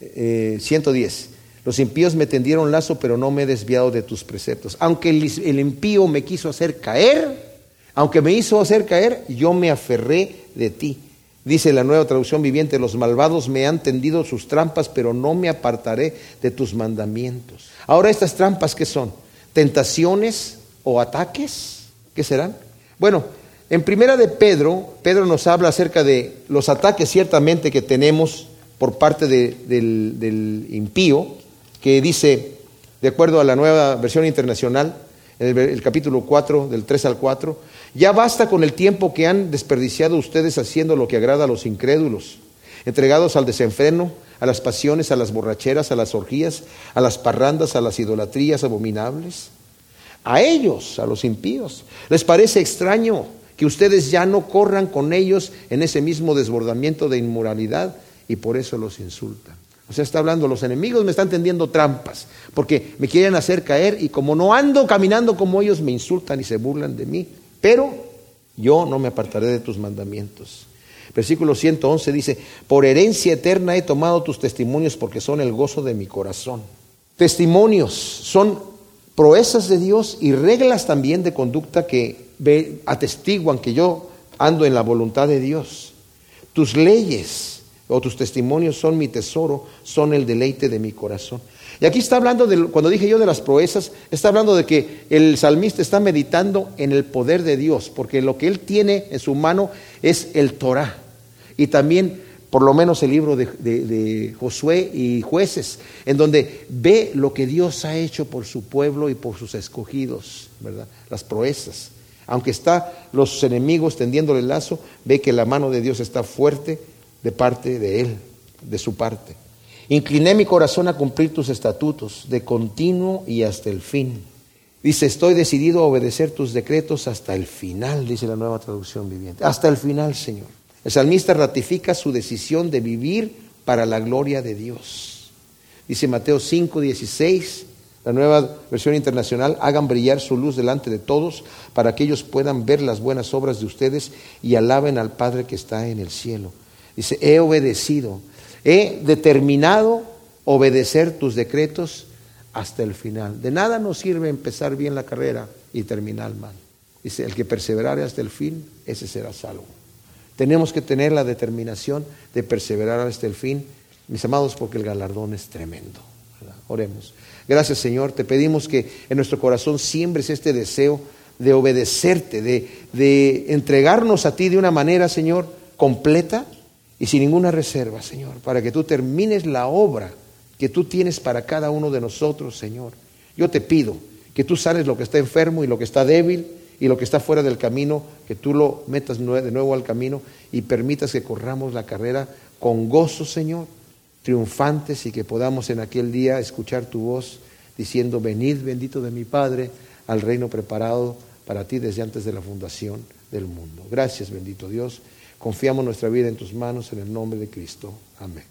110, eh, los impíos me tendieron lazo, pero no me he desviado de tus preceptos. Aunque el, el impío me quiso hacer caer, aunque me hizo hacer caer, yo me aferré de ti. Dice la nueva traducción viviente, los malvados me han tendido sus trampas, pero no me apartaré de tus mandamientos. Ahora estas trampas, ¿qué son? Tentaciones, o ataques, ¿qué serán? Bueno, En primera de Pedro, Pedro nos habla acerca de los ataques ciertamente que tenemos por parte del, impío, que dice, de acuerdo a la nueva versión internacional, en el, el, capítulo 4, del 3 al 4, ya basta con el tiempo que han desperdiciado ustedes haciendo lo que agrada a los incrédulos, entregados al desenfreno, a las pasiones, a las borracheras, a las orgías, a las parrandas, a las idolatrías abominables. A ellos, a los impíos, les parece extraño que ustedes ya no corran con ellos en ese mismo desbordamiento de inmoralidad y por eso los insultan. O sea, está hablando, los enemigos me están tendiendo trampas, porque me quieren hacer caer y como no ando caminando como ellos, me insultan y se burlan de mí. Pero yo no me apartaré de tus mandamientos. Versículo 111 dice, por herencia eterna he tomado tus testimonios porque son el gozo de mi corazón. Testimonios son proezas de Dios y reglas también de conducta que atestiguan que yo ando en la voluntad de Dios. Tus leyes o tus testimonios son mi tesoro, son el deleite de mi corazón. Y aquí está hablando, de, cuando dije yo de las proezas, está hablando de que el salmista está meditando en el poder de Dios, porque lo que él tiene en su mano es el Torah. Y también por lo menos el libro de, Josué y jueces, en donde ve lo que Dios ha hecho por su pueblo y por sus escogidos, ¿verdad? Las proezas. Aunque está los enemigos tendiéndole el lazo, ve que la mano de Dios está fuerte de parte de él, de su parte. Incliné mi corazón a cumplir tus estatutos, de continuo y hasta el fin. Dice, estoy decidido a obedecer tus decretos hasta el final, dice la nueva traducción viviente. Hasta el final, Señor. El salmista ratifica su decisión de vivir para la gloria de Dios. Dice Mateo 5, 16, la nueva versión internacional, hagan brillar su luz delante de todos para que ellos puedan ver las buenas obras de ustedes y alaben al Padre que está en el cielo. Dice, he obedecido, he determinado obedecer tus decretos hasta el final. De nada nos sirve empezar bien la carrera y terminar mal. Dice, el que perseverare hasta el fin, ese será salvo. Tenemos que tener la determinación de perseverar hasta el fin, mis amados, porque el galardón es tremendo. Oremos. Gracias Señor, te pedimos que en nuestro corazón siembres este deseo de obedecerte, de, de entregarnos a ti de una manera, Señor, completa y sin ninguna reserva, Señor, para que tú termines la obra que tú tienes para cada uno de nosotros, Señor. Yo te pido que tú sales lo que está enfermo y lo que está débil y lo que está fuera del camino, que tú lo metas de nuevo al camino y permitas que corramos la carrera con gozo, Señor, triunfantes y que podamos en aquel día escuchar tu voz diciendo, venid bendito de mi Padre al reino preparado para ti desde antes de la fundación del mundo. Gracias, bendito Dios. Confiamos nuestra vida en tus manos en el nombre de Cristo. Amén.